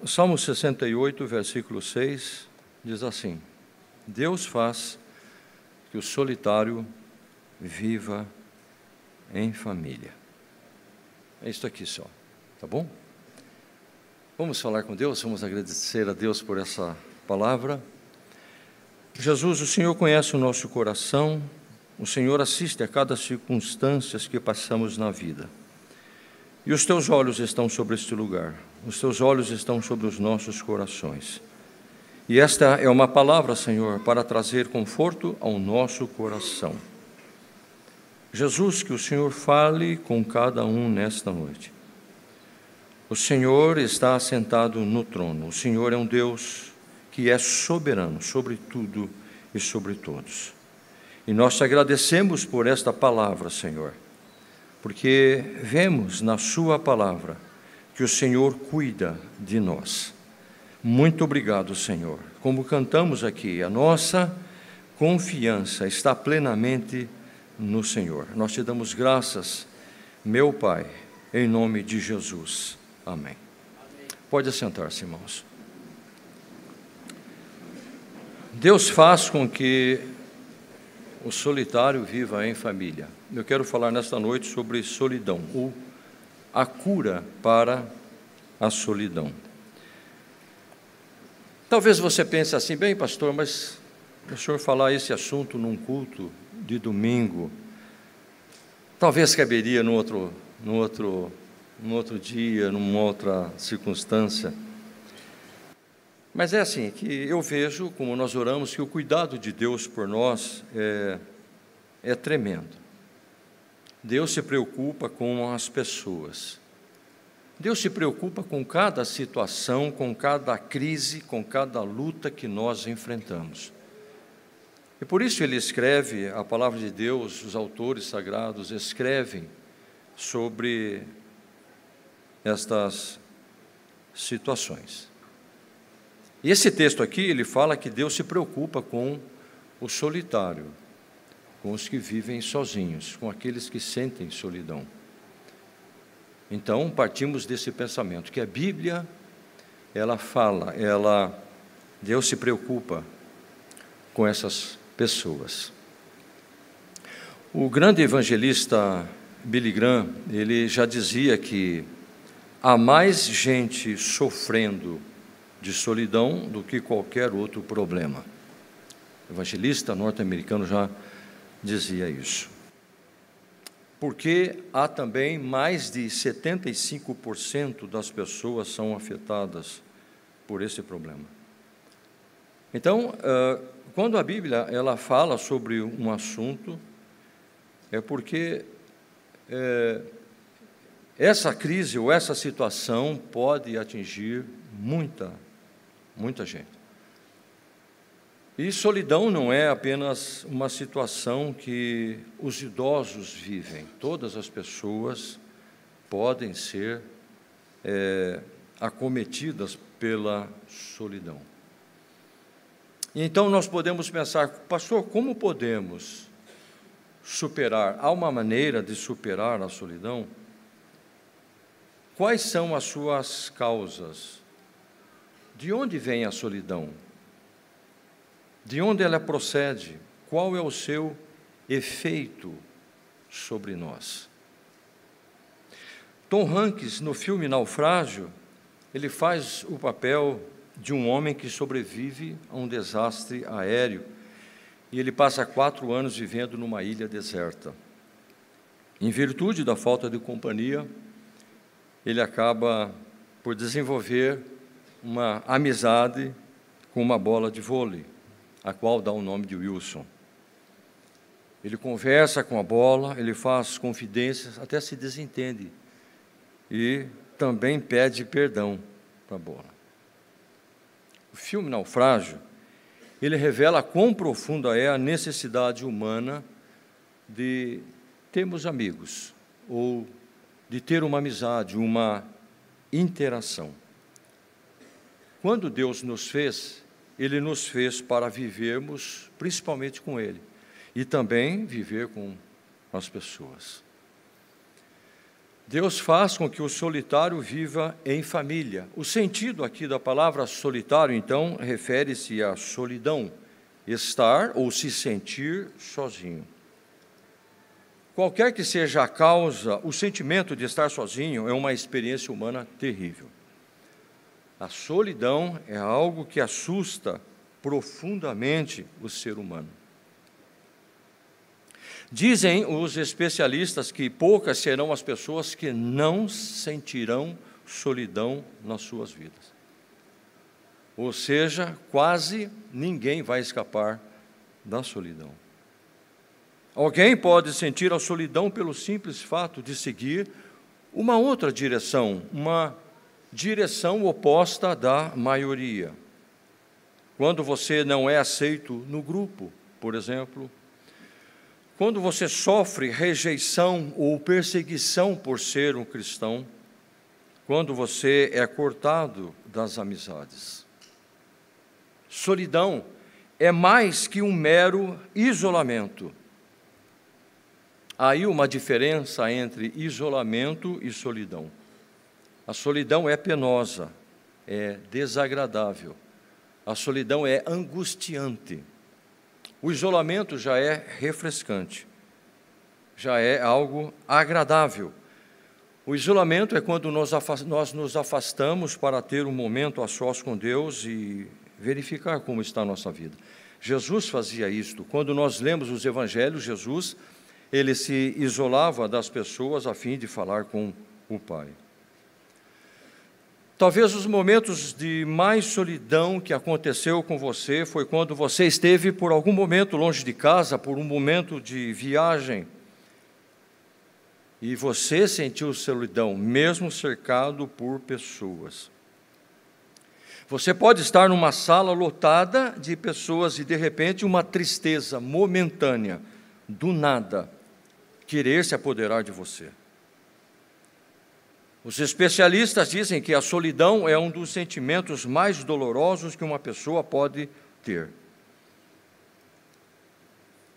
O Salmo 68, versículo 6, diz assim: Deus faz que o solitário viva em família. É isso aqui só, tá bom? Vamos falar com Deus, vamos agradecer a Deus por essa palavra. Jesus, o Senhor conhece o nosso coração, o Senhor assiste a cada circunstância que passamos na vida. E os teus olhos estão sobre este lugar, os teus olhos estão sobre os nossos corações. E esta é uma palavra, Senhor, para trazer conforto ao nosso coração. Jesus, que o Senhor fale com cada um nesta noite. O Senhor está assentado no trono, o Senhor é um Deus que é soberano sobre tudo e sobre todos. E nós te agradecemos por esta palavra, Senhor porque vemos na Sua palavra que o Senhor cuida de nós. Muito obrigado, Senhor. Como cantamos aqui, a nossa confiança está plenamente no Senhor. Nós te damos graças, meu Pai, em nome de Jesus. Amém. Pode assentar-se, irmãos. Deus faz com que o solitário viva em família. Eu quero falar nesta noite sobre solidão, ou a cura para a solidão. Talvez você pense assim, bem, pastor, mas o senhor falar esse assunto num culto de domingo, talvez caberia no outro, no outro, no outro dia, numa outra circunstância. Mas é assim que eu vejo, como nós oramos, que o cuidado de Deus por nós é, é tremendo. Deus se preocupa com as pessoas. Deus se preocupa com cada situação, com cada crise, com cada luta que nós enfrentamos. E por isso ele escreve a palavra de Deus, os autores sagrados escrevem sobre estas situações. E esse texto aqui, ele fala que Deus se preocupa com o solitário, com os que vivem sozinhos, com aqueles que sentem solidão. Então, partimos desse pensamento que a Bíblia ela fala, ela Deus se preocupa com essas pessoas. O grande evangelista Billy Graham, ele já dizia que há mais gente sofrendo de solidão do que qualquer outro problema. O evangelista norte-americano já dizia isso. Porque há também mais de 75% das pessoas são afetadas por esse problema. Então, quando a Bíblia ela fala sobre um assunto, é porque é, essa crise ou essa situação pode atingir muita muita gente. E solidão não é apenas uma situação que os idosos vivem, todas as pessoas podem ser é, acometidas pela solidão. Então nós podemos pensar, pastor, como podemos superar? Há uma maneira de superar a solidão? Quais são as suas causas? De onde vem a solidão? De onde ela procede? Qual é o seu efeito sobre nós? Tom Hanks, no filme Naufrágio, ele faz o papel de um homem que sobrevive a um desastre aéreo e ele passa quatro anos vivendo numa ilha deserta. Em virtude da falta de companhia, ele acaba por desenvolver uma amizade com uma bola de vôlei, a qual dá o nome de Wilson. Ele conversa com a bola, ele faz confidências, até se desentende. E também pede perdão para a bola. O filme Naufrágio, ele revela quão profunda é a necessidade humana de termos amigos, ou de ter uma amizade, uma interação. Quando Deus nos fez, Ele nos fez para vivermos principalmente com Ele e também viver com as pessoas. Deus faz com que o solitário viva em família. O sentido aqui da palavra solitário, então, refere-se à solidão, estar ou se sentir sozinho. Qualquer que seja a causa, o sentimento de estar sozinho é uma experiência humana terrível. A solidão é algo que assusta profundamente o ser humano. Dizem os especialistas que poucas serão as pessoas que não sentirão solidão nas suas vidas. Ou seja, quase ninguém vai escapar da solidão. Alguém pode sentir a solidão pelo simples fato de seguir uma outra direção, uma direção oposta da maioria. Quando você não é aceito no grupo, por exemplo, quando você sofre rejeição ou perseguição por ser um cristão, quando você é cortado das amizades. Solidão é mais que um mero isolamento. Há aí uma diferença entre isolamento e solidão. A solidão é penosa, é desagradável. A solidão é angustiante. O isolamento já é refrescante, já é algo agradável. O isolamento é quando nós, nos afastamos para ter um momento a sós com Deus e verificar como está a nossa vida. Jesus fazia isto. Quando nós lemos os evangelhos, Jesus, ele se isolava das pessoas a fim de falar com o Pai. Talvez os momentos de mais solidão que aconteceu com você foi quando você esteve por algum momento longe de casa, por um momento de viagem, e você sentiu solidão, mesmo cercado por pessoas. Você pode estar numa sala lotada de pessoas e de repente uma tristeza momentânea, do nada, querer se apoderar de você. Os especialistas dizem que a solidão é um dos sentimentos mais dolorosos que uma pessoa pode ter.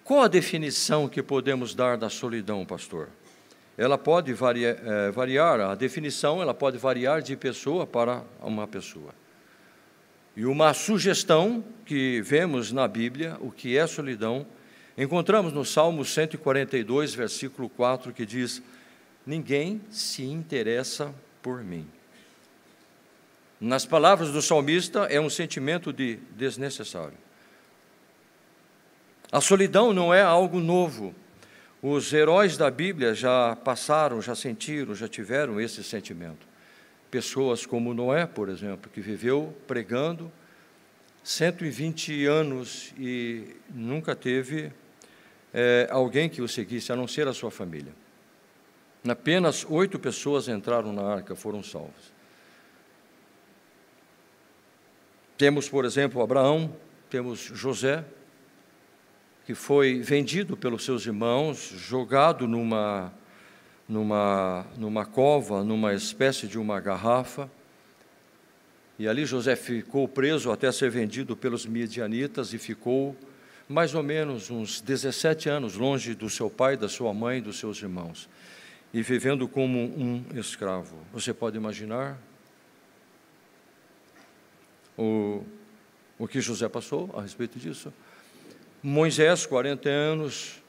Qual a definição que podemos dar da solidão, pastor? Ela pode variar, é, variar, a definição ela pode variar de pessoa para uma pessoa. E uma sugestão que vemos na Bíblia, o que é solidão, encontramos no Salmo 142, versículo 4, que diz: ninguém se interessa por mim. Nas palavras do salmista, é um sentimento de desnecessário. A solidão não é algo novo. Os heróis da Bíblia já passaram, já sentiram, já tiveram esse sentimento. Pessoas como Noé, por exemplo, que viveu pregando 120 anos e nunca teve é, alguém que o seguisse, a não ser a sua família. Apenas oito pessoas entraram na arca, foram salvas. Temos, por exemplo, Abraão, temos José, que foi vendido pelos seus irmãos, jogado numa, numa, numa cova, numa espécie de uma garrafa. E ali José ficou preso até ser vendido pelos midianitas e ficou mais ou menos uns 17 anos longe do seu pai, da sua mãe e dos seus irmãos e vivendo como um escravo. Você pode imaginar o, o que José passou a respeito disso? Moisés, 40 anos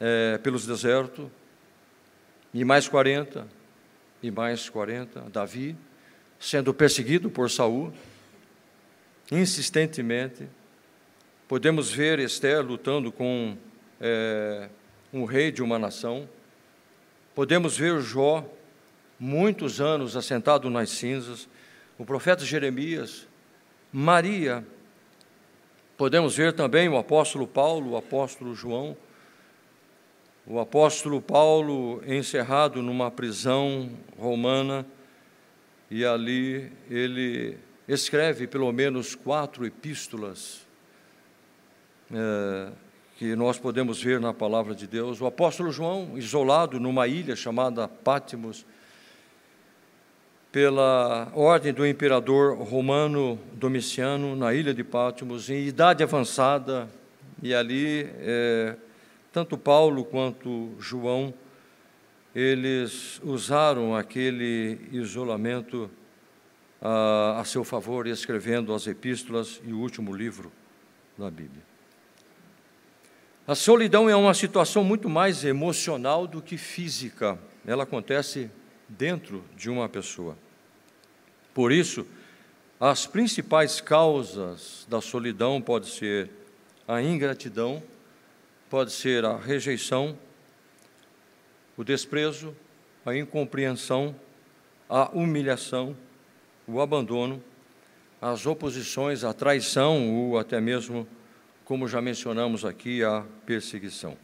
é, pelos desertos, e mais 40, e mais 40, Davi, sendo perseguido por Saul, insistentemente. Podemos ver Esther lutando com é, um rei de uma nação, Podemos ver Jó, muitos anos assentado nas cinzas, o profeta Jeremias, Maria. Podemos ver também o apóstolo Paulo, o apóstolo João, o apóstolo Paulo encerrado numa prisão romana, e ali ele escreve pelo menos quatro epístolas. É, que nós podemos ver na palavra de Deus. O apóstolo João, isolado numa ilha chamada Pátimos, pela ordem do imperador romano Domiciano, na ilha de Pátimos, em idade avançada, e ali é, tanto Paulo quanto João eles usaram aquele isolamento a, a seu favor, escrevendo as epístolas e o último livro da Bíblia. A solidão é uma situação muito mais emocional do que física. Ela acontece dentro de uma pessoa. Por isso, as principais causas da solidão pode ser a ingratidão, pode ser a rejeição, o desprezo, a incompreensão, a humilhação, o abandono, as oposições, a traição ou até mesmo, como já mencionamos aqui, a perseguição.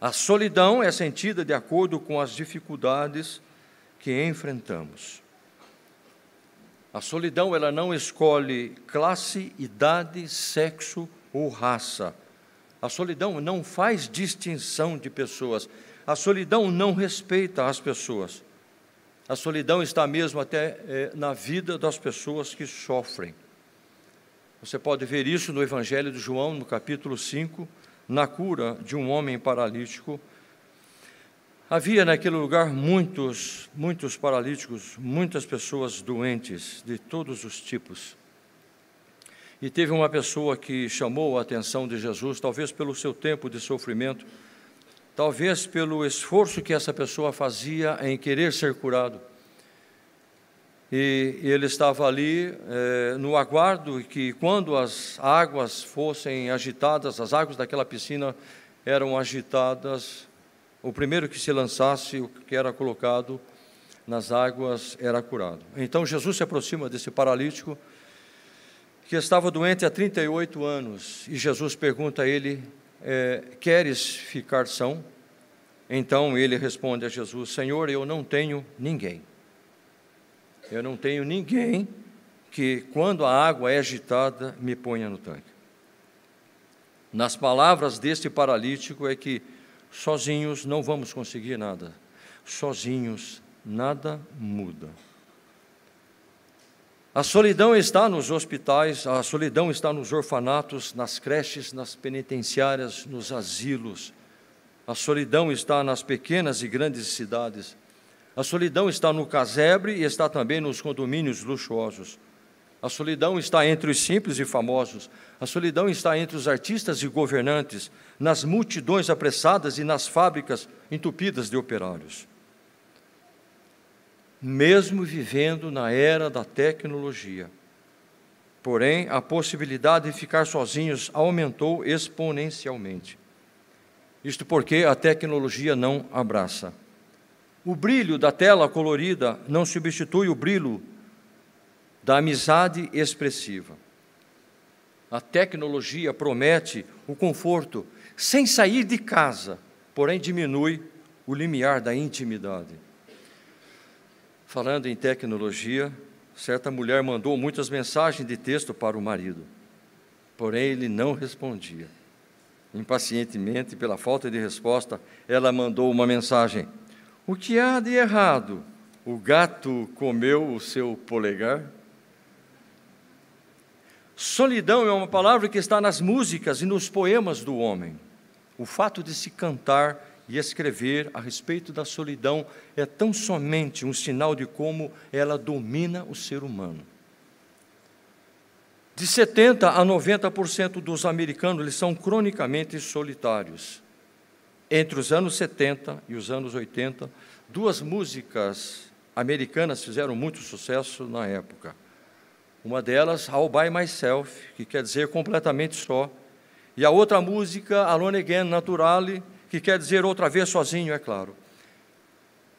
A solidão é sentida de acordo com as dificuldades que enfrentamos. A solidão ela não escolhe classe, idade, sexo ou raça. A solidão não faz distinção de pessoas. A solidão não respeita as pessoas. A solidão está mesmo até é, na vida das pessoas que sofrem. Você pode ver isso no Evangelho de João, no capítulo 5, na cura de um homem paralítico. Havia naquele lugar muitos, muitos paralíticos, muitas pessoas doentes de todos os tipos. E teve uma pessoa que chamou a atenção de Jesus, talvez pelo seu tempo de sofrimento, talvez pelo esforço que essa pessoa fazia em querer ser curado. E, ele estava ali eh, no aguardo que, quando as águas fossem agitadas, as águas daquela piscina eram agitadas, o primeiro que se lançasse, o que era colocado nas águas, era curado. Então Jesus se aproxima desse paralítico que estava doente há 38 anos e Jesus pergunta a ele é, queres ficar são? Então ele responde a Jesus: Senhor, eu não tenho ninguém. Eu não tenho ninguém que, quando a água é agitada, me ponha no tanque. Nas palavras deste paralítico é que sozinhos não vamos conseguir nada. Sozinhos nada muda. A solidão está nos hospitais, a solidão está nos orfanatos, nas creches, nas penitenciárias, nos asilos. A solidão está nas pequenas e grandes cidades. A solidão está no casebre e está também nos condomínios luxuosos. A solidão está entre os simples e famosos. A solidão está entre os artistas e governantes, nas multidões apressadas e nas fábricas entupidas de operários mesmo vivendo na era da tecnologia. Porém, a possibilidade de ficar sozinhos aumentou exponencialmente. Isto porque a tecnologia não abraça. O brilho da tela colorida não substitui o brilho da amizade expressiva. A tecnologia promete o conforto sem sair de casa, porém diminui o limiar da intimidade. Falando em tecnologia, certa mulher mandou muitas mensagens de texto para o marido, porém ele não respondia. Impacientemente, pela falta de resposta, ela mandou uma mensagem: O que há de errado? O gato comeu o seu polegar? Solidão é uma palavra que está nas músicas e nos poemas do homem. O fato de se cantar e escrever a respeito da solidão é tão somente um sinal de como ela domina o ser humano. De 70 a 90% dos americanos eles são cronicamente solitários. Entre os anos 70 e os anos 80, duas músicas americanas fizeram muito sucesso na época. Uma delas, All By Myself, que quer dizer completamente só, e a outra música, Alone Again Naturale, que quer dizer outra vez sozinho, é claro.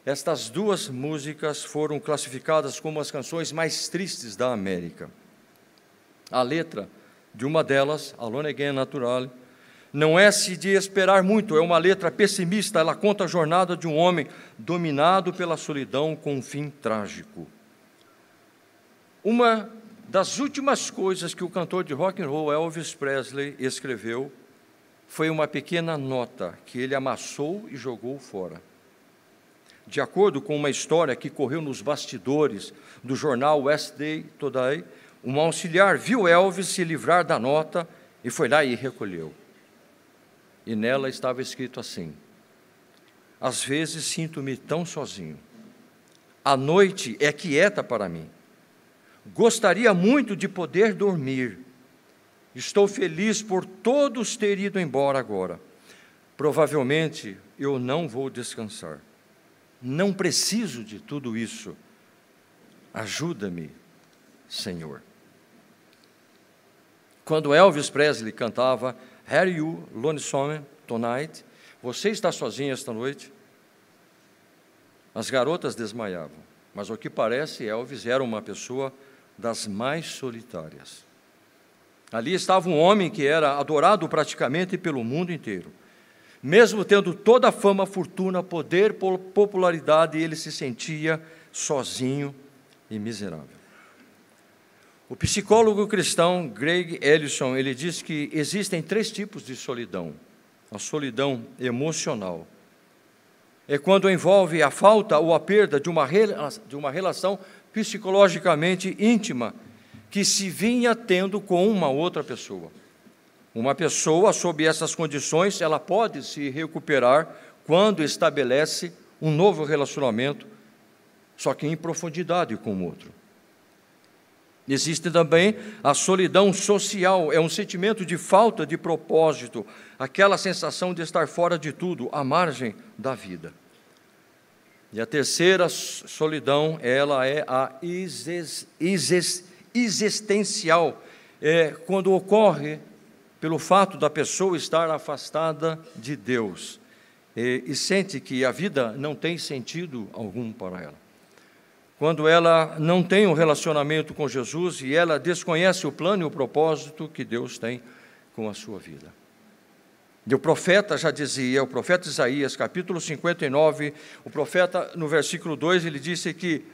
Estas duas músicas foram classificadas como as canções mais tristes da América. A letra de uma delas, Alone Again Natural, não é se de esperar muito, é uma letra pessimista, ela conta a jornada de um homem dominado pela solidão com um fim trágico. Uma das últimas coisas que o cantor de rock and roll Elvis Presley escreveu foi uma pequena nota que ele amassou e jogou fora. De acordo com uma história que correu nos bastidores do jornal West Day Today, um auxiliar viu Elvis se livrar da nota e foi lá e recolheu. E nela estava escrito assim: às vezes sinto-me tão sozinho. A noite é quieta para mim. Gostaria muito de poder dormir. Estou feliz por todos ter ido embora agora. Provavelmente eu não vou descansar. Não preciso de tudo isso. Ajuda-me, Senhor. Quando Elvis Presley cantava Are You Lonesome Tonight? Você está sozinho esta noite? As garotas desmaiavam, mas ao que parece, Elvis era uma pessoa das mais solitárias. Ali estava um homem que era adorado praticamente pelo mundo inteiro. Mesmo tendo toda a fama, fortuna, poder, popularidade, ele se sentia sozinho e miserável. O psicólogo cristão Greg Ellison, ele diz que existem três tipos de solidão. A solidão emocional é quando envolve a falta ou a perda de uma, de uma relação psicologicamente íntima que se vinha tendo com uma outra pessoa. Uma pessoa, sob essas condições, ela pode se recuperar quando estabelece um novo relacionamento, só que em profundidade com o outro. Existe também a solidão social, é um sentimento de falta de propósito, aquela sensação de estar fora de tudo, à margem da vida. E a terceira solidão, ela é a existencial, é quando ocorre pelo fato da pessoa estar afastada de Deus e, e sente que a vida não tem sentido algum para ela quando ela não tem um relacionamento com Jesus e ela desconhece o plano e o propósito que Deus tem com a sua vida. E o profeta já dizia, o profeta Isaías, capítulo 59, o profeta no versículo 2, ele disse que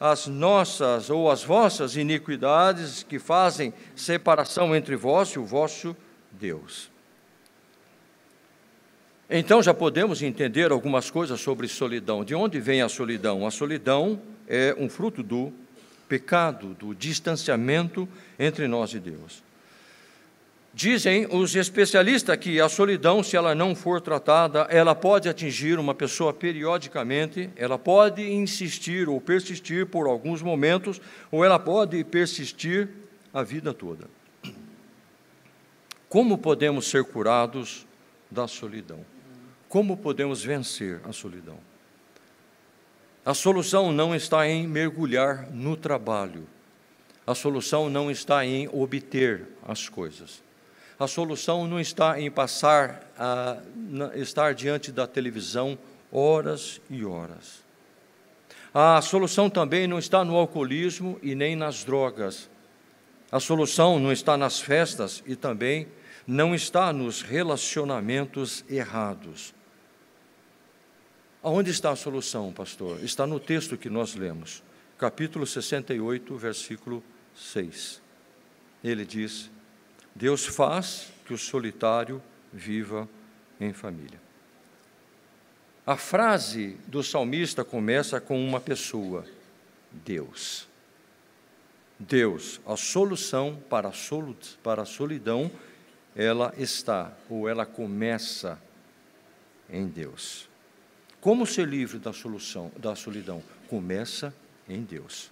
as nossas ou as vossas iniquidades que fazem separação entre vós e o vosso Deus. Então já podemos entender algumas coisas sobre solidão. De onde vem a solidão? A solidão é um fruto do pecado, do distanciamento entre nós e Deus. Dizem os especialistas que a solidão, se ela não for tratada, ela pode atingir uma pessoa periodicamente, ela pode insistir ou persistir por alguns momentos, ou ela pode persistir a vida toda. Como podemos ser curados da solidão? Como podemos vencer a solidão? A solução não está em mergulhar no trabalho. A solução não está em obter as coisas. A solução não está em passar a estar diante da televisão horas e horas. A solução também não está no alcoolismo e nem nas drogas. A solução não está nas festas e também não está nos relacionamentos errados. Aonde está a solução, pastor? Está no texto que nós lemos, capítulo 68, versículo 6. Ele diz: Deus faz que o solitário viva em família. A frase do salmista começa com uma pessoa, Deus. Deus, a solução para a, solidão, ela está, ou ela começa em Deus. Como ser livre da solução, da solidão? Começa em Deus.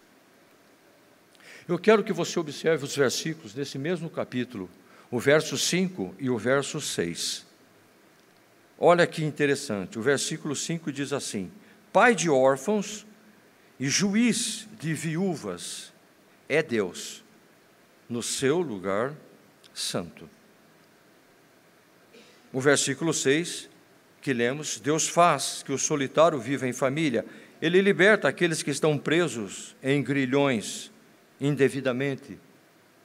Eu quero que você observe os versículos desse mesmo capítulo, o verso 5 e o verso 6. Olha que interessante, o versículo 5 diz assim: Pai de órfãos e juiz de viúvas é Deus, no seu lugar santo. O versículo 6 que lemos, Deus faz que o solitário viva em família. Ele liberta aqueles que estão presos em grilhões indevidamente,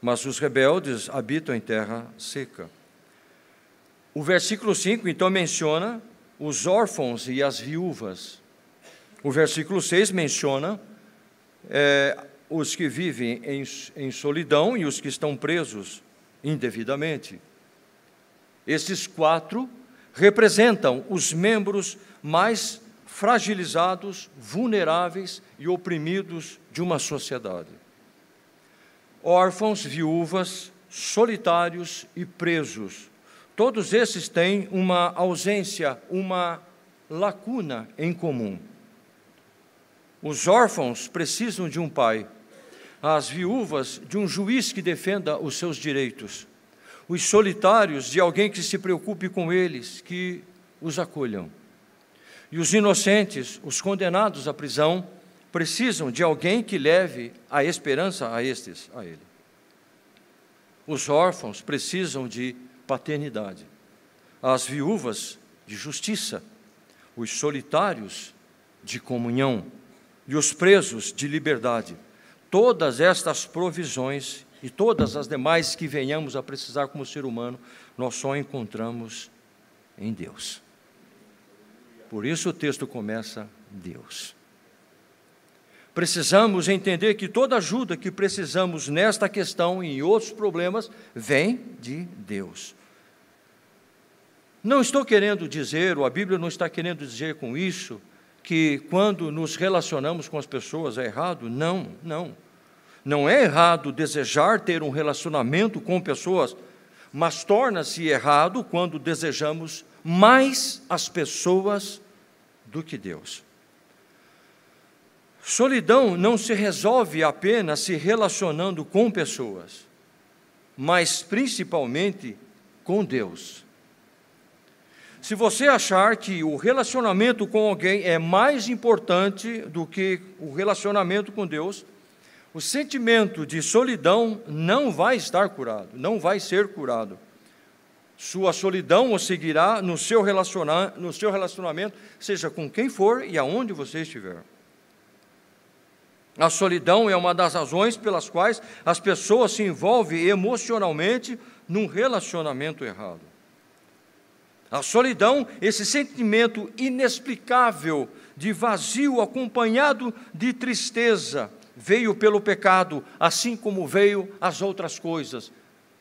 mas os rebeldes habitam em terra seca. O versículo 5 então menciona os órfãos e as viúvas. O versículo 6 menciona é, os que vivem em, em solidão e os que estão presos indevidamente. Esses quatro representam os membros mais fragilizados, vulneráveis e oprimidos de uma sociedade. Órfãos, viúvas, solitários e presos. Todos esses têm uma ausência, uma, lacuna em comum. Os órfãos precisam de um pai, as viúvas de um juiz que defenda os seus direitos, os solitários de alguém que se preocupe com eles, que os acolham. E os inocentes, os condenados à prisão, precisam de alguém que leve a esperança a estes, a ele. Os órfãos precisam de paternidade, as viúvas de justiça, os solitários de comunhão e os presos de liberdade. Todas estas provisões e todas as demais que venhamos a precisar como ser humano, nós só encontramos em Deus. Por isso o texto começa Deus. Precisamos entender que toda ajuda que precisamos nesta questão e em outros problemas vem de Deus. Não estou querendo dizer, ou a Bíblia não está querendo dizer com isso, que quando nos relacionamos com as pessoas é errado. Não, não. Não é errado desejar ter um relacionamento com pessoas, mas torna-se errado quando desejamos mais as pessoas do que Deus. Solidão não se resolve apenas se relacionando com pessoas, mas principalmente com Deus. Se você achar que o relacionamento com alguém é mais importante do que o relacionamento com Deus, o sentimento de solidão não vai estar curado, não vai ser curado. Sua solidão o seguirá no seu, relaciona no seu relacionamento, seja com quem for e aonde você estiver. A solidão é uma das razões pelas quais as pessoas se envolvem emocionalmente num relacionamento errado. A solidão, esse sentimento inexplicável de vazio acompanhado de tristeza, veio pelo pecado, assim como veio as outras coisas,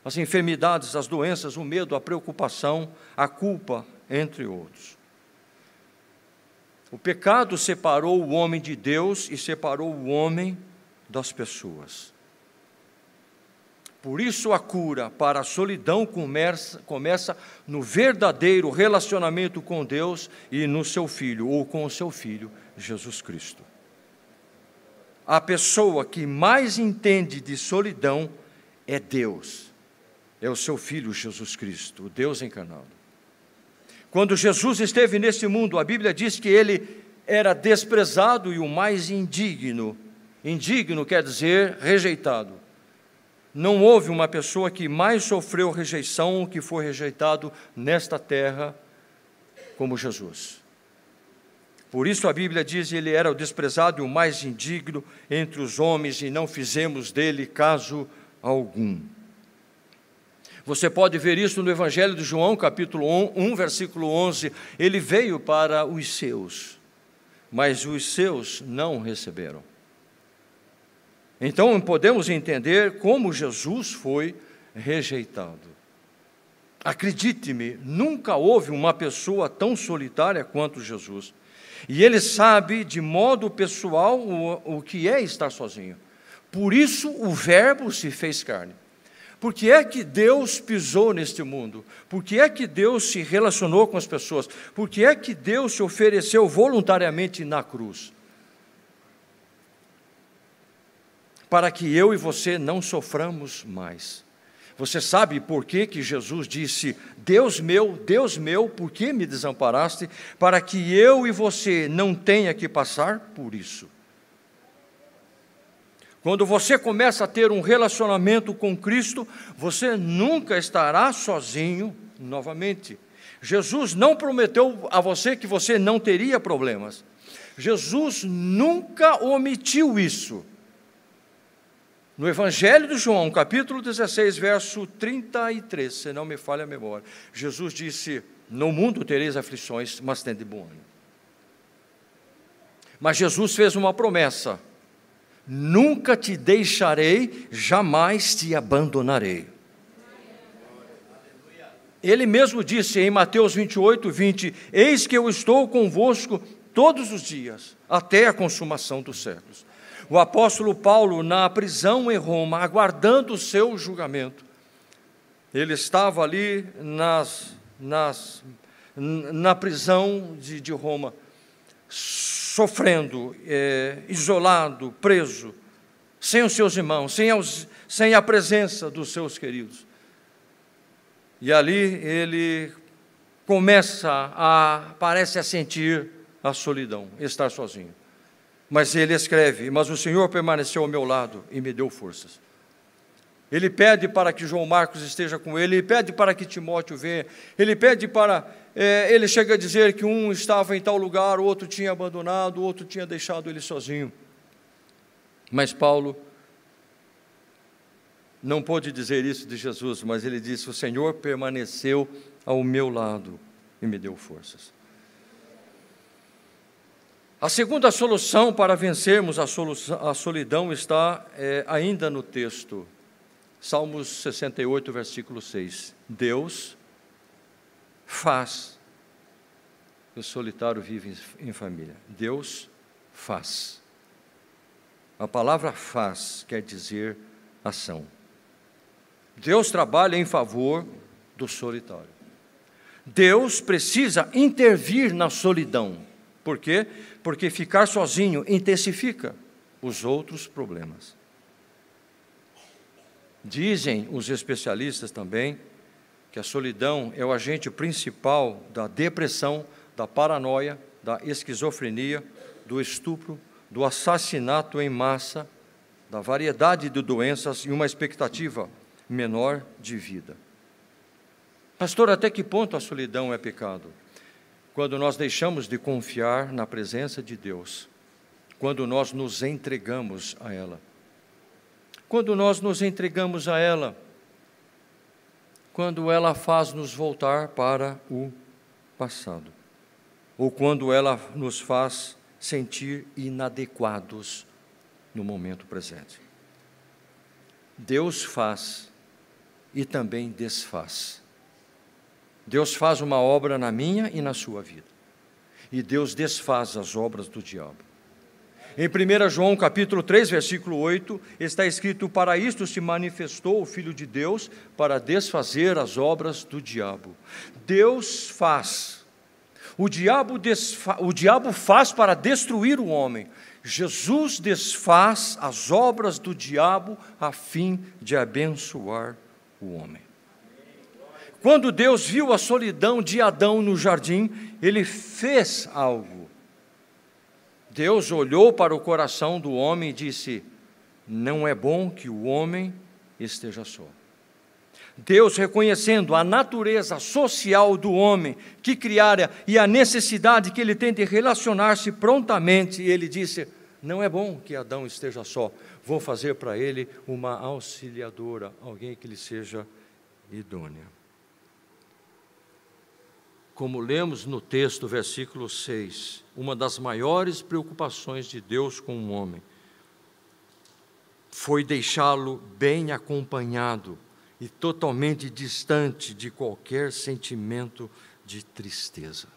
as enfermidades, as doenças, o medo, a preocupação, a culpa, entre outros. O pecado separou o homem de Deus e separou o homem das pessoas. Por isso, a cura para a solidão começa, começa, no verdadeiro relacionamento com Deus e no seu Filho, ou com o seu Filho, Jesus Cristo. A pessoa que mais entende de solidão é Deus é o seu filho Jesus Cristo, o Deus encarnado. Quando Jesus esteve neste mundo, a Bíblia diz que ele era desprezado e o mais indigno. Indigno quer dizer rejeitado. Não houve uma pessoa que mais sofreu rejeição que foi rejeitado nesta terra como Jesus. Por isso a Bíblia diz ele era o desprezado e o mais indigno entre os homens e não fizemos dele caso algum. Você pode ver isso no Evangelho de João, capítulo 1, versículo 11. Ele veio para os seus, mas os seus não receberam. Então podemos entender como Jesus foi rejeitado. Acredite-me, nunca houve uma pessoa tão solitária quanto Jesus. E ele sabe de modo pessoal o, o que é estar sozinho. Por isso o Verbo se fez carne. Por que é que Deus pisou neste mundo? Por que é que Deus se relacionou com as pessoas? Por que é que Deus se ofereceu voluntariamente na cruz? Para que eu e você não soframos mais. Você sabe por que, que Jesus disse: Deus meu, Deus meu, por que me desamparaste? Para que eu e você não tenha que passar por isso. Quando você começa a ter um relacionamento com Cristo, você nunca estará sozinho novamente. Jesus não prometeu a você que você não teria problemas. Jesus nunca omitiu isso. No Evangelho de João, capítulo 16, verso 33, se não me falha a memória, Jesus disse: No mundo tereis aflições, mas tende bom ânimo. Mas Jesus fez uma promessa Nunca te deixarei, jamais te abandonarei. Ele mesmo disse em Mateus 28, 20: Eis que eu estou convosco todos os dias, até a consumação dos séculos. O apóstolo Paulo, na prisão em Roma, aguardando o seu julgamento, ele estava ali nas, nas, na prisão de, de Roma, sofrendo, é, isolado, preso, sem os seus irmãos, sem, os, sem a presença dos seus queridos. E ali ele começa a, parece a sentir a solidão, estar sozinho. Mas ele escreve: Mas o Senhor permaneceu ao meu lado e me deu forças. Ele pede para que João Marcos esteja com ele, ele pede para que Timóteo venha, ele pede para. É, ele chega a dizer que um estava em tal lugar, o outro tinha abandonado, o outro tinha deixado ele sozinho. Mas Paulo não pôde dizer isso de Jesus, mas ele disse: O Senhor permaneceu ao meu lado e me deu forças. A segunda solução para vencermos a, solução, a solidão está é, ainda no texto, Salmos 68, versículo 6. Deus faz que o solitário vive em, família. Deus faz. A palavra faz quer dizer ação. Deus trabalha em favor do solitário. Deus precisa intervir na solidão. Por quê? Porque ficar sozinho intensifica os outros problemas. Dizem os especialistas também que a solidão é o agente principal da depressão, da paranoia, da esquizofrenia, do estupro, do assassinato em massa, da variedade de doenças e uma expectativa menor de vida. Pastor, até que ponto a solidão é pecado? Quando nós deixamos de confiar na presença de Deus, quando nós nos entregamos a ela. Quando nós nos entregamos a ela, quando ela faz nos voltar para o passado, ou quando ela nos faz sentir inadequados no momento presente. Deus faz e também desfaz. Deus faz uma obra na minha e na sua vida. E Deus desfaz as obras do diabo. Em 1 João capítulo 3, versículo 8, está escrito: Para isto se manifestou o Filho de Deus, para desfazer as obras do diabo. Deus faz. O diabo, desfa... o diabo faz para destruir o homem. Jesus desfaz as obras do diabo a fim de abençoar o homem. Quando Deus viu a solidão de Adão no jardim, ele fez algo. Deus olhou para o coração do homem e disse: Não é bom que o homem esteja só. Deus, reconhecendo a natureza social do homem que criara e a necessidade que ele tem de relacionar-se prontamente, ele disse: Não é bom que Adão esteja só, vou fazer para ele uma auxiliadora, alguém que lhe seja idônea como lemos no texto, versículo 6, uma das maiores preocupações de Deus com o homem foi deixá-lo bem acompanhado e totalmente distante de qualquer sentimento de tristeza.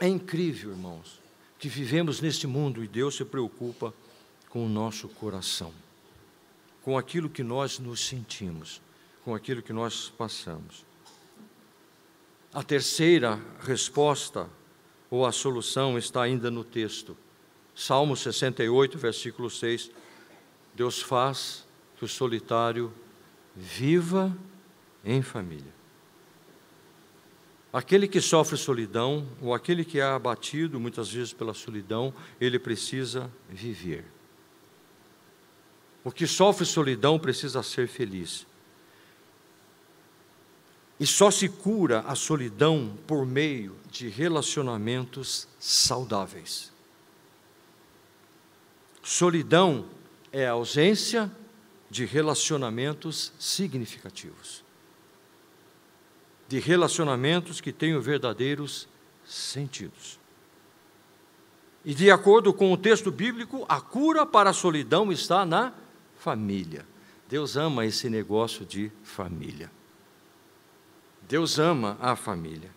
É incrível, irmãos, que vivemos neste mundo e Deus se preocupa com o nosso coração, com aquilo que nós nos sentimos, com aquilo que nós passamos. A terceira resposta ou a solução está ainda no texto. Salmo 68, versículo 6. Deus faz que o solitário viva em família. Aquele que sofre solidão, ou aquele que é abatido muitas vezes pela solidão, ele precisa viver. O que sofre solidão precisa ser feliz. E só se cura a solidão por meio de relacionamentos saudáveis. Solidão é a ausência de relacionamentos significativos, de relacionamentos que tenham verdadeiros sentidos. E de acordo com o texto bíblico, a cura para a solidão está na família. Deus ama esse negócio de família. Deus ama a família.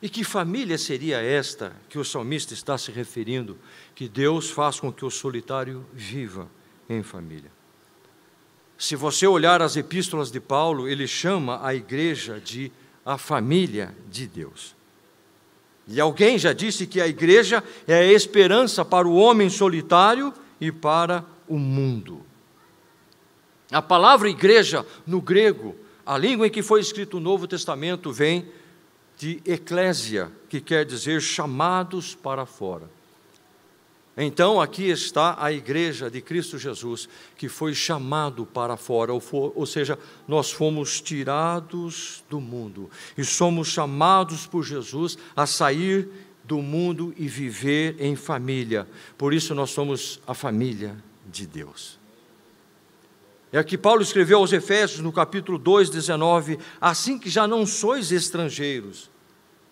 E que família seria esta que o salmista está se referindo, que Deus faz com que o solitário viva em família? Se você olhar as epístolas de Paulo, ele chama a igreja de a família de Deus. E alguém já disse que a igreja é a esperança para o homem solitário e para o mundo. A palavra igreja, no grego, a língua em que foi escrito o Novo Testamento, vem de eclésia, que quer dizer chamados para fora. Então, aqui está a igreja de Cristo Jesus, que foi chamado para fora, ou, for, ou, seja, nós fomos tirados do mundo e somos chamados por Jesus a sair do mundo e viver em família. Por isso, nós somos a família de Deus. É que Paulo escreveu aos Efésios no capítulo 2, 19: Assim que já não sois estrangeiros,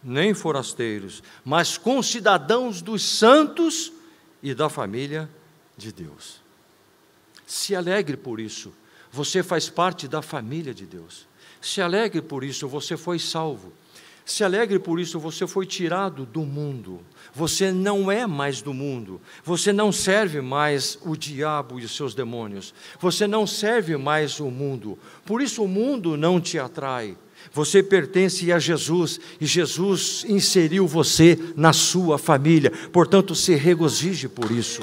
nem forasteiros, mas concidadãos dos santos e da família de Deus. Se alegre por isso, você faz parte da família de Deus. Se alegre por isso, você foi salvo. Se alegre por isso, você foi tirado do mundo. Você não é mais do mundo. Você não serve mais o diabo e os seus demônios. Você não serve mais o mundo. Por isso o mundo não te atrai. Você pertence a Jesus e Jesus inseriu você na sua família. Portanto, se regozije por isso.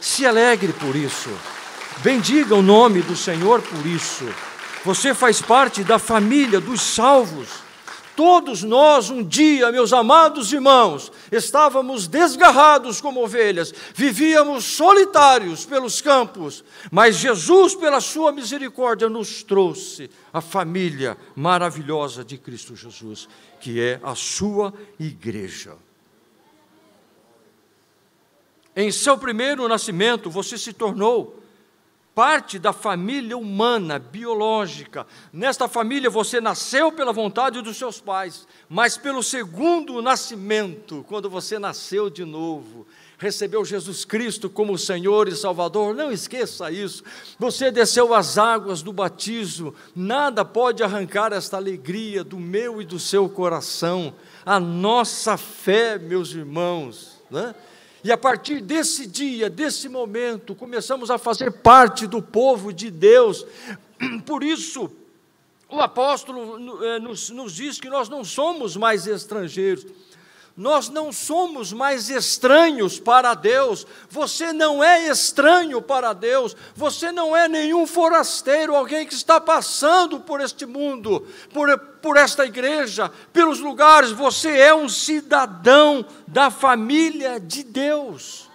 Se alegre por isso. Bendiga o nome do Senhor por isso. Você faz parte da família dos salvos. Todos nós, um dia, meus amados irmãos, estávamos desgarrados como ovelhas, vivíamos solitários pelos campos, mas Jesus, pela Sua misericórdia, nos trouxe a família maravilhosa de Cristo Jesus, que é a Sua igreja. Em seu primeiro nascimento, você se tornou parte da família humana, biológica. Nesta família você nasceu pela vontade dos seus pais, mas pelo segundo nascimento, quando você nasceu de novo, recebeu Jesus Cristo como Senhor e Salvador, não esqueça isso. Você desceu as águas do batismo, nada pode arrancar esta alegria do meu e do seu coração. A nossa fé, meus irmãos, né? E a partir desse dia, desse momento, começamos a fazer parte do povo de Deus. Por isso, o apóstolo eh, nos, nos diz que nós não somos mais estrangeiros nós não somos mais estranhos para Deus, você não é estranho para Deus, você não é nenhum forasteiro, alguém que está passando por este mundo, por, por esta igreja, pelos lugares, você é um cidadão da família de Deus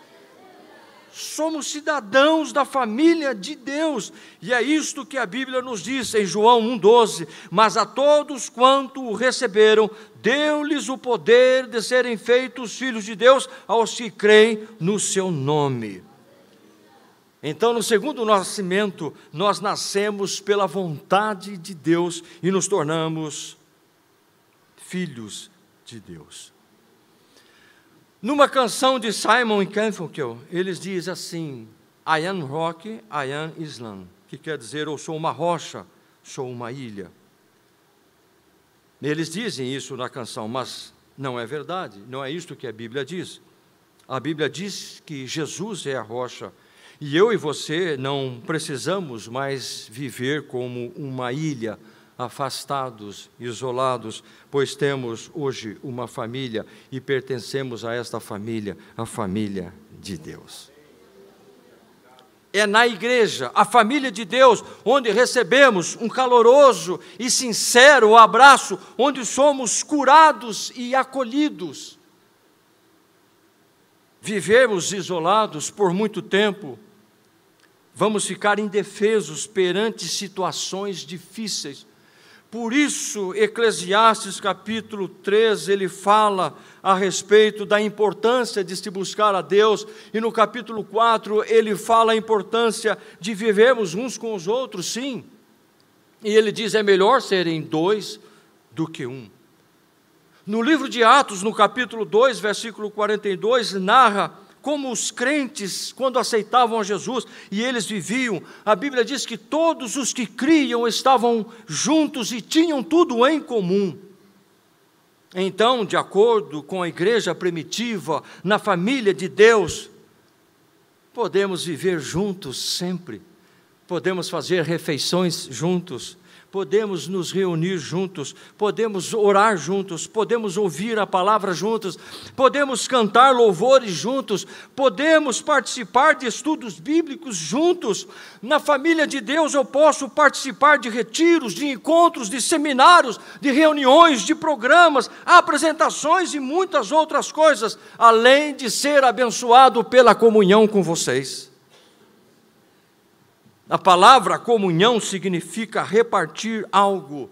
somos cidadãos da família de Deus, e é isto que a Bíblia nos diz em João 1,12: Mas a todos quanto o receberam, deu-lhes o poder de serem feitos filhos de Deus aos que creem no seu nome. Então, no segundo nascimento, nós nascemos pela vontade de Deus e nos tornamos filhos de Deus. Numa canção de Simon Garfunkel, eles dizem assim: I am rock, I am Islam, que quer dizer eu sou uma rocha, sou uma ilha. Eles dizem isso na canção, mas não é verdade, não é isto que a Bíblia diz. A Bíblia diz que Jesus é a rocha e eu e você não precisamos mais viver como uma ilha afastados, isolados, pois temos hoje uma família e pertencemos a esta família, a família de Deus. É na igreja, a família de Deus, onde recebemos um caloroso e sincero abraço, onde somos curados e acolhidos. Vivemos isolados por muito tempo, vamos ficar indefesos perante situações difíceis por isso, Eclesiastes capítulo 3, ele fala a respeito da importância de se buscar a Deus, e no capítulo 4, ele fala a importância de vivermos uns com os outros, sim. E ele diz: é melhor serem dois do que um. No livro de Atos, no capítulo 2, versículo 42, narra como os crentes, quando aceitavam Jesus e eles viviam, a Bíblia diz que todos os que criam estavam juntos e tinham tudo em comum. Então, de acordo com a igreja primitiva, na família de Deus, podemos viver juntos sempre, podemos fazer refeições juntos, podemos nos reunir juntos, podemos orar juntos, podemos ouvir a palavra juntos, podemos cantar louvores juntos, podemos participar de estudos bíblicos juntos. Na família de Deus eu posso participar de retiros, de encontros, de seminários, de reuniões, de programas, apresentações e muitas outras coisas, além de ser abençoado pela comunhão com vocês. A palavra comunhão significa repartir algo.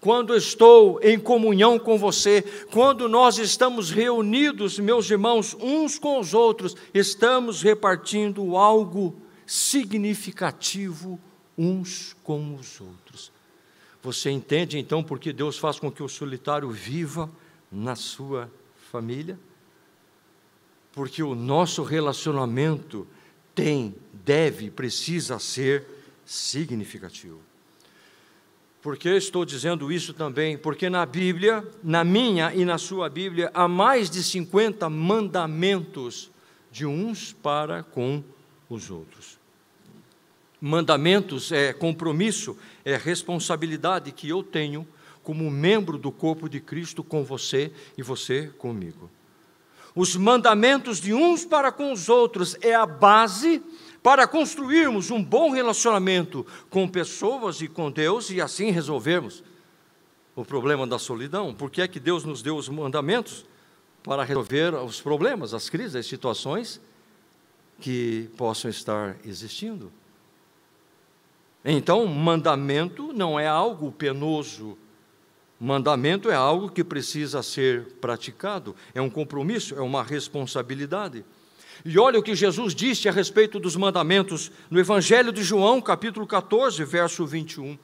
Quando estou em comunhão com você, quando nós estamos reunidos, meus irmãos, uns com os outros, estamos repartindo algo significativo uns com os outros. Você entende então por que Deus faz com que o solitário viva na sua família? Porque o nosso relacionamento tem deve, precisa ser significativo. Por que estou dizendo isso também? Porque na Bíblia, na minha e na sua Bíblia, há mais de 50 mandamentos de uns para com os outros. Mandamentos é compromisso, é responsabilidade que eu tenho como membro do corpo de Cristo com você e você comigo. Os mandamentos de uns para com os outros é a base para construirmos um bom relacionamento com pessoas e com Deus e assim resolvermos o problema da solidão. Por que é que Deus nos deu os mandamentos? Para resolver os problemas, as crises, as situações que possam estar existindo. Então, mandamento não é algo penoso. Mandamento é algo que precisa ser praticado, é um compromisso, é uma responsabilidade. E olha o que Jesus disse a respeito dos mandamentos no Evangelho de João, capítulo 14, verso 21.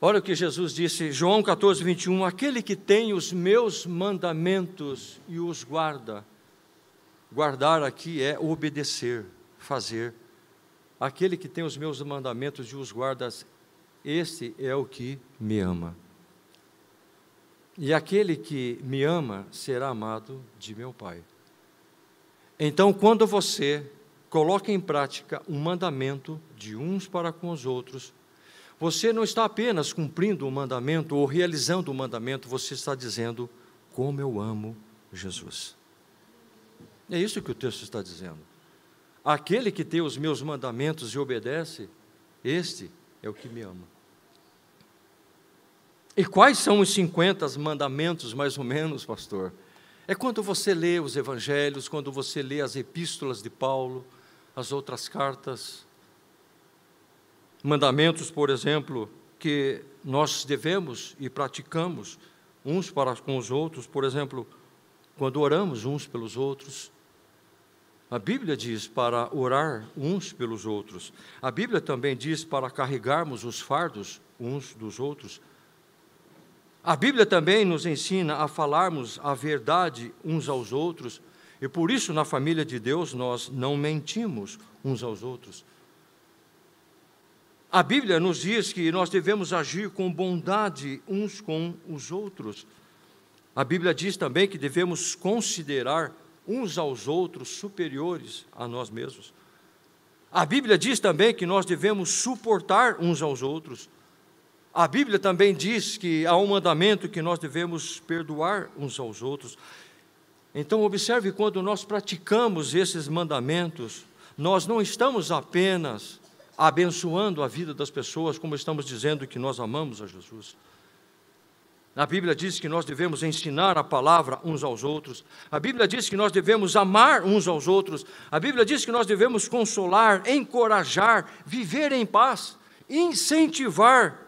Olha o que Jesus disse, João 14, 21. Aquele que tem os meus mandamentos e os guarda. Guardar aqui é obedecer, fazer. Aquele que tem os meus mandamentos e os guarda, este é o que me ama. E aquele que me ama será amado de meu Pai. Então, quando você coloca em prática um mandamento de uns para com os outros, você não está apenas cumprindo o mandamento ou realizando o mandamento, você está dizendo como eu amo Jesus. É isso que o texto está dizendo. Aquele que tem os meus mandamentos e obedece, este é o que me ama. E quais são os 50 mandamentos, mais ou menos, pastor? É quando você lê os evangelhos, quando você lê as epístolas de Paulo, as outras cartas, mandamentos, por exemplo, que nós devemos e praticamos uns para com os outros, por exemplo, quando oramos uns pelos outros. A Bíblia diz para orar uns pelos outros. A Bíblia também diz para carregarmos os fardos uns dos outros. A Bíblia também nos ensina a falarmos a verdade uns aos outros, e por isso na família de Deus nós não mentimos uns aos outros. A Bíblia nos diz que nós devemos agir com bondade uns com os outros. A Bíblia diz também que devemos considerar uns aos outros superiores a nós mesmos. A Bíblia diz também que nós devemos suportar uns aos outros. A Bíblia também diz que há um mandamento que nós devemos perdoar uns aos outros. Então, observe quando nós praticamos esses mandamentos, nós não estamos apenas abençoando a vida das pessoas, como estamos dizendo que nós amamos a Jesus. A Bíblia diz que nós devemos ensinar a palavra uns aos outros. A Bíblia diz que nós devemos amar uns aos outros. A Bíblia diz que nós devemos consolar, encorajar, viver em paz, incentivar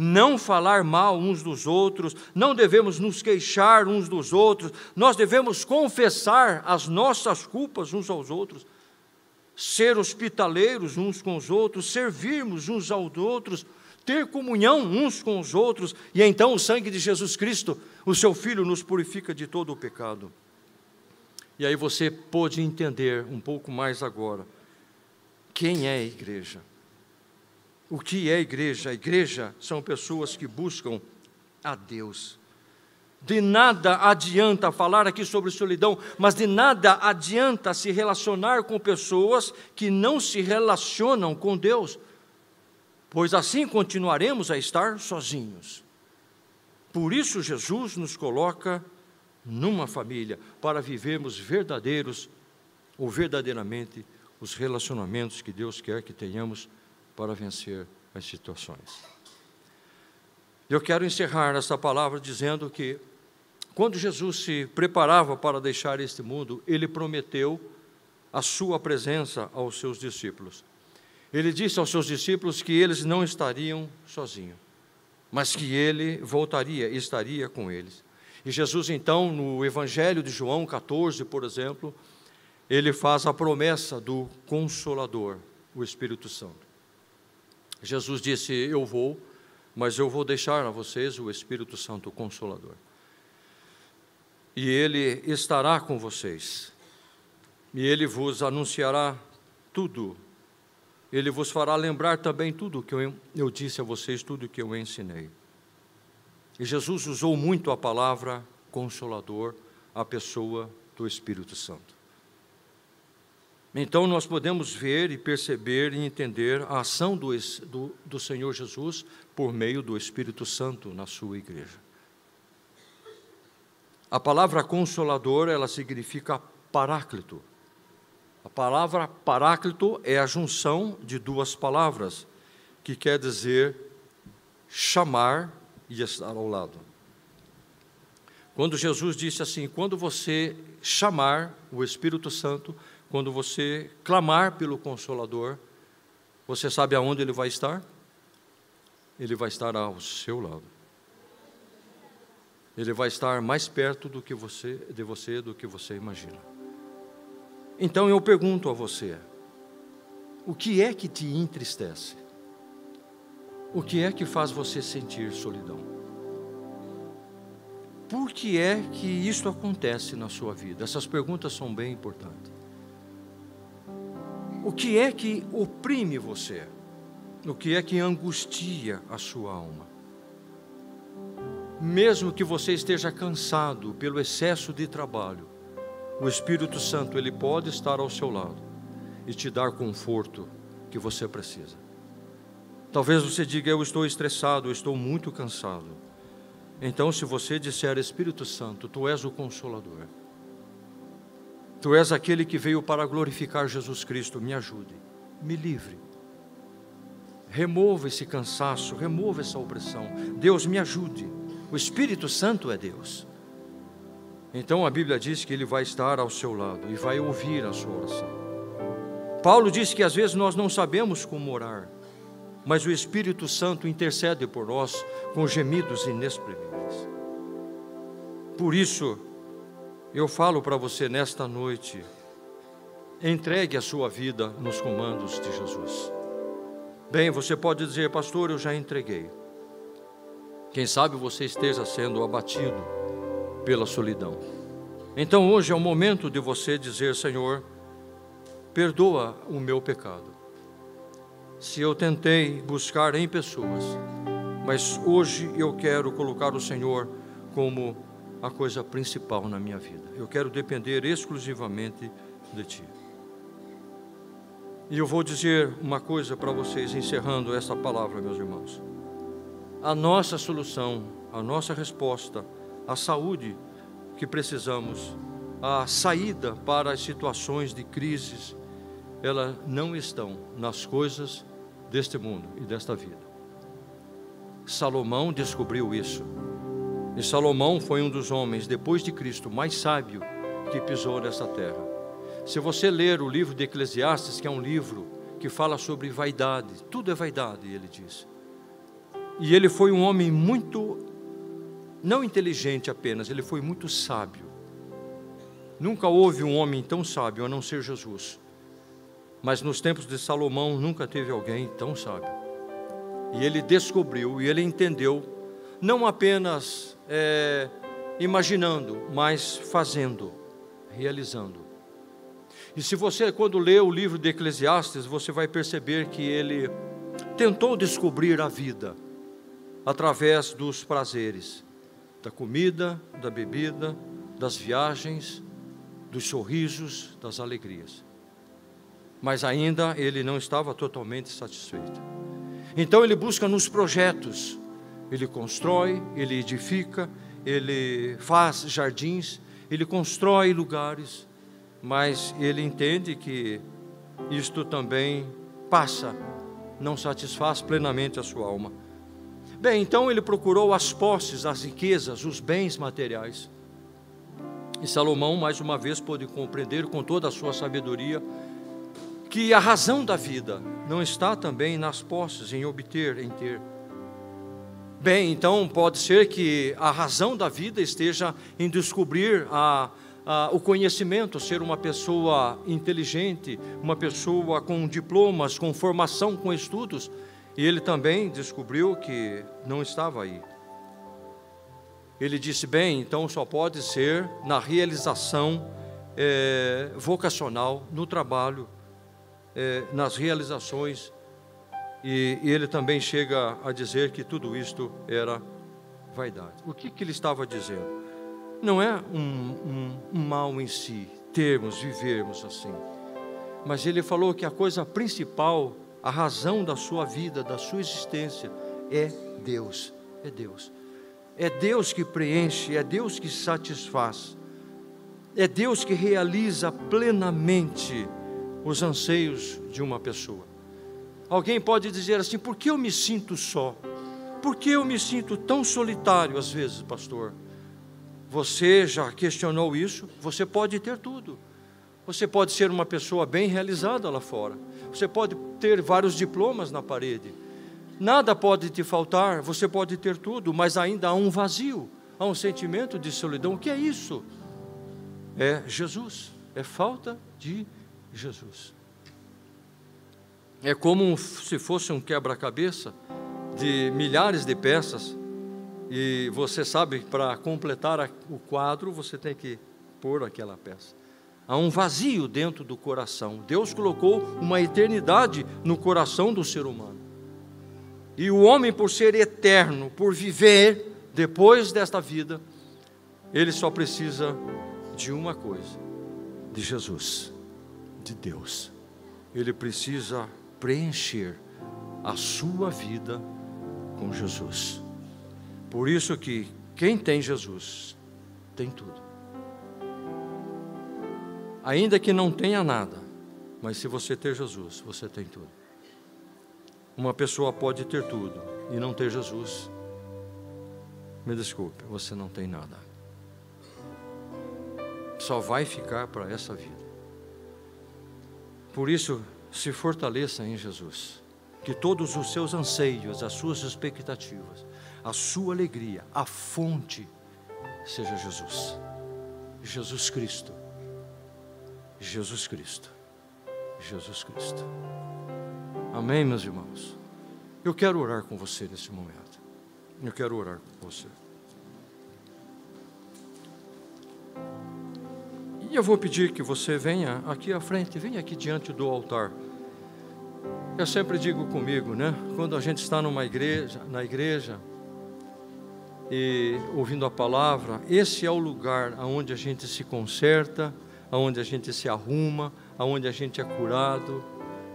não falar mal uns dos outros, não devemos nos queixar uns dos outros, nós devemos confessar as nossas culpas uns aos outros, ser hospitaleiros uns com os outros, servirmos uns aos outros, ter comunhão uns com os outros, e então o sangue de Jesus Cristo, o seu Filho, nos purifica de todo o pecado. E aí você pode entender um pouco mais agora quem é a igreja. O que é igreja? A igreja são pessoas que buscam a Deus. De nada adianta falar aqui sobre solidão, mas de nada adianta se relacionar com pessoas que não se relacionam com Deus. pois assim continuaremos a estar sozinhos. Por isso, Jesus nos coloca numa família, para vivermos verdadeiros ou verdadeiramente os relacionamentos que Deus quer que tenhamos para vencer as situações. Eu quero encerrar essa palavra dizendo que, quando Jesus se preparava para deixar este mundo, ele prometeu a sua presença aos seus discípulos. Ele disse aos seus discípulos que eles não estariam sozinhos, mas que ele voltaria e estaria com eles. E Jesus, então, no Evangelho de João 14, por exemplo, ele faz a promessa do Consolador, o Espírito Santo. Jesus disse: Eu vou, mas eu vou deixar a vocês o Espírito Santo, Consolador. E ele estará com vocês, e ele vos anunciará tudo, ele vos fará lembrar também tudo que eu, eu disse a vocês, tudo que eu ensinei. E Jesus usou muito a palavra consolador, a pessoa do Espírito Santo. Então nós podemos ver e perceber e entender a ação do, do, do Senhor Jesus por meio do Espírito Santo na sua igreja. A palavra consolador, ela significa paráclito. A palavra paráclito é a junção de duas palavras, que quer dizer chamar e estar ao lado. Quando Jesus disse assim: quando você chamar o Espírito Santo, quando você clamar pelo Consolador, você sabe aonde ele vai estar? Ele vai estar ao seu lado. Ele vai estar mais perto do que você, de você do que você imagina. Então eu pergunto a você: o que é que te entristece? O que é que faz você sentir solidão? Por que é que isso acontece na sua vida? Essas perguntas são bem importantes. O que é que oprime você? O que é que angustia a sua alma? Mesmo que você esteja cansado pelo excesso de trabalho, o Espírito Santo ele pode estar ao seu lado e te dar conforto que você precisa. Talvez você diga: Eu estou estressado, eu estou muito cansado. Então, se você disser Espírito Santo, tu és o consolador, tu és aquele que veio para glorificar Jesus Cristo, me ajude, me livre. Remova esse cansaço, remova essa opressão. Deus me ajude. O Espírito Santo é Deus. Então a Bíblia diz que ele vai estar ao seu lado e vai ouvir a sua oração. Paulo diz que às vezes nós não sabemos como orar mas o Espírito Santo intercede por nós com gemidos inexprimíveis. Por isso, eu falo para você nesta noite, entregue a sua vida nos comandos de Jesus. Bem, você pode dizer, pastor, eu já entreguei. Quem sabe você esteja sendo abatido pela solidão. Então hoje é o momento de você dizer, Senhor, perdoa o meu pecado se eu tentei buscar em pessoas, mas hoje eu quero colocar o Senhor como a coisa principal na minha vida. Eu quero depender exclusivamente de Ti. E eu vou dizer uma coisa para vocês, encerrando essa palavra, meus irmãos. A nossa solução, a nossa resposta, a saúde que precisamos, a saída para as situações de crises, elas não estão nas coisas deste mundo e desta vida. Salomão descobriu isso. E Salomão foi um dos homens, depois de Cristo, mais sábio que pisou nessa terra. Se você ler o livro de Eclesiastes, que é um livro que fala sobre vaidade, tudo é vaidade, ele diz. E ele foi um homem muito, não inteligente apenas, ele foi muito sábio. Nunca houve um homem tão sábio a não ser Jesus. Mas nos tempos de Salomão nunca teve alguém tão sábio. E ele descobriu e ele entendeu, não apenas é, imaginando, mas fazendo, realizando. E se você, quando lê o livro de Eclesiastes, você vai perceber que ele tentou descobrir a vida através dos prazeres, da comida, da bebida, das viagens, dos sorrisos, das alegrias mas ainda ele não estava totalmente satisfeito. Então ele busca nos projetos, ele constrói, ele edifica, ele faz jardins, ele constrói lugares, mas ele entende que isto também passa, não satisfaz plenamente a sua alma. Bem, então ele procurou as posses, as riquezas, os bens materiais. E Salomão, mais uma vez, pôde compreender com toda a sua sabedoria que a razão da vida não está também nas posses, em obter, em ter. Bem, então pode ser que a razão da vida esteja em descobrir a, a, o conhecimento, ser uma pessoa inteligente, uma pessoa com diplomas, com formação, com estudos. E ele também descobriu que não estava aí. Ele disse: bem, então só pode ser na realização é, vocacional, no trabalho, é, nas realizações. E, e, ele também chega a dizer que tudo isto era vaidade. O que, que ele estava dizendo? Não é um, um, um mal em si, termos, vivermos assim. Mas ele falou que a coisa principal, a razão da sua vida, da sua existência, é Deus. É Deus. É Deus que preenche, é Deus que satisfaz, é Deus que realiza plenamente os anseios de uma pessoa. Alguém pode dizer assim: por que eu me sinto só? Por que eu me sinto tão solitário às vezes, pastor? Você já questionou isso? Você pode ter tudo. Você pode ser uma pessoa bem realizada lá fora. Você pode ter vários diplomas na parede. Nada pode te faltar, você pode ter tudo, mas ainda há um vazio, há um sentimento de solidão. O que é isso? É Jesus, é falta de Jesus. É como se fosse um quebra-cabeça de milhares de peças, e você sabe, para completar o quadro, você tem que pôr aquela peça. Há um vazio dentro do coração. Deus colocou uma eternidade no coração do ser humano. E o homem, por ser eterno, por viver depois desta vida, ele só precisa de uma coisa: de Jesus, de Deus. Ele precisa preencher a sua vida com Jesus. Por isso que quem tem Jesus tem tudo. Ainda que não tenha nada, mas se você ter Jesus, você tem tudo. Uma pessoa pode ter tudo e não ter Jesus. Me desculpe, você não tem nada. Só vai ficar para essa vida. Por isso, se fortaleça em Jesus. Que todos os seus anseios, as suas expectativas, a sua alegria, a fonte, seja Jesus. Jesus Cristo. Jesus Cristo. Jesus Cristo. Amém, meus irmãos? Eu quero orar com você nesse momento. Eu quero orar com você. E eu vou pedir que você venha aqui à frente, venha aqui diante do altar. Eu sempre digo comigo, né? Quando a gente está numa igreja, na igreja, e ouvindo a palavra, esse é o lugar onde a gente se conserta, onde a gente se arruma, onde a gente é curado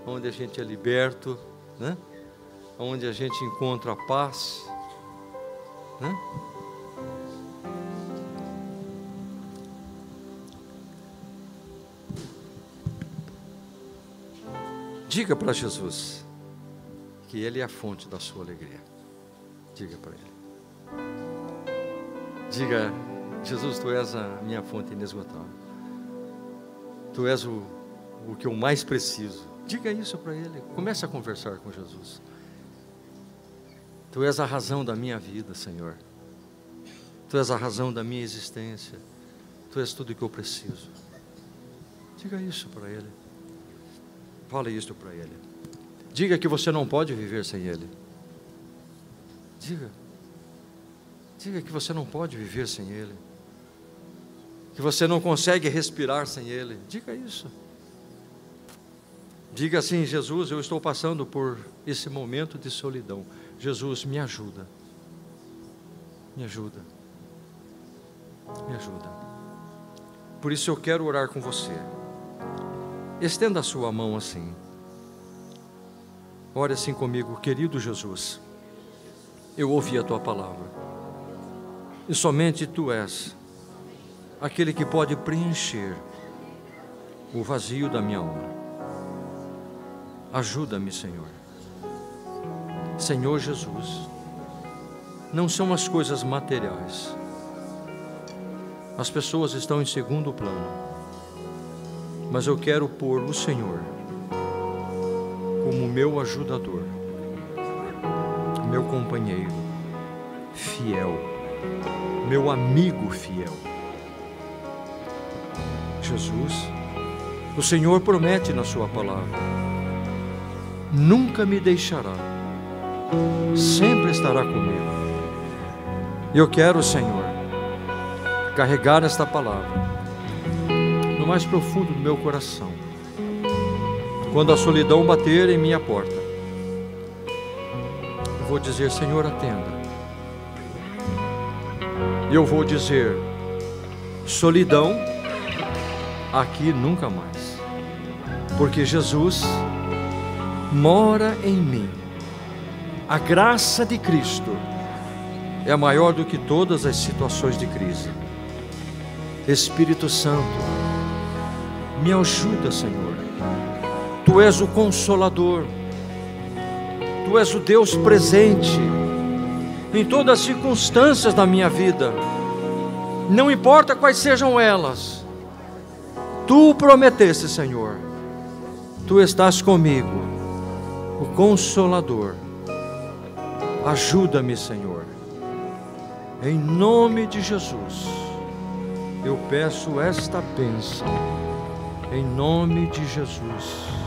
onde a gente é liberto, né? onde a gente encontra a paz. Né? Diga para Jesus que Ele é a fonte da sua alegria. Diga para Ele. Diga, Jesus, Tu és a minha fonte inesgotável. Tu és o, o que eu mais preciso. Diga isso para ele. Comece a conversar com Jesus. Tu és a razão da minha vida, Senhor. Tu és a razão da minha existência. Tu és tudo o que eu preciso. Diga isso para ele. Fale isso para ele. Diga que você não pode viver sem ele. Diga. Diga que você não pode viver sem ele. Que você não consegue respirar sem ele. Diga isso. Diga assim: Jesus, eu estou passando por esse momento de solidão. Jesus, me ajuda. Me ajuda. Me ajuda. Por isso eu quero orar com você. Estenda a sua mão assim. Ore assim comigo, querido Jesus. Eu ouvi a tua palavra. E somente tu és aquele que pode preencher o vazio da minha alma. Ajuda-me, Senhor. Senhor Jesus, não são as coisas materiais. As pessoas estão em segundo plano. Mas eu quero pôr o Senhor como meu ajudador, meu companheiro fiel, meu amigo fiel. Jesus, o Senhor promete na Sua palavra: nunca me deixará, sempre estará comigo. Eu quero, Senhor, carregar esta palavra no mais profundo do meu coração quando a solidão bater em minha porta, eu vou dizer: Senhor, atenda. Eu vou dizer: solidão, aqui nunca mais, porque Jesus mora em mim. A graça de Cristo é maior do que todas as situações de crise. Espírito Santo, me ajuda, Senhor. Tu és o consolador, Tu és o Deus presente em todas as circunstâncias da minha vida, não importa quais sejam elas, Tu prometeste, Senhor, Tu estás comigo, o consolador. Ajuda-me, Senhor, em nome de Jesus, eu peço esta bênção, em nome de Jesus.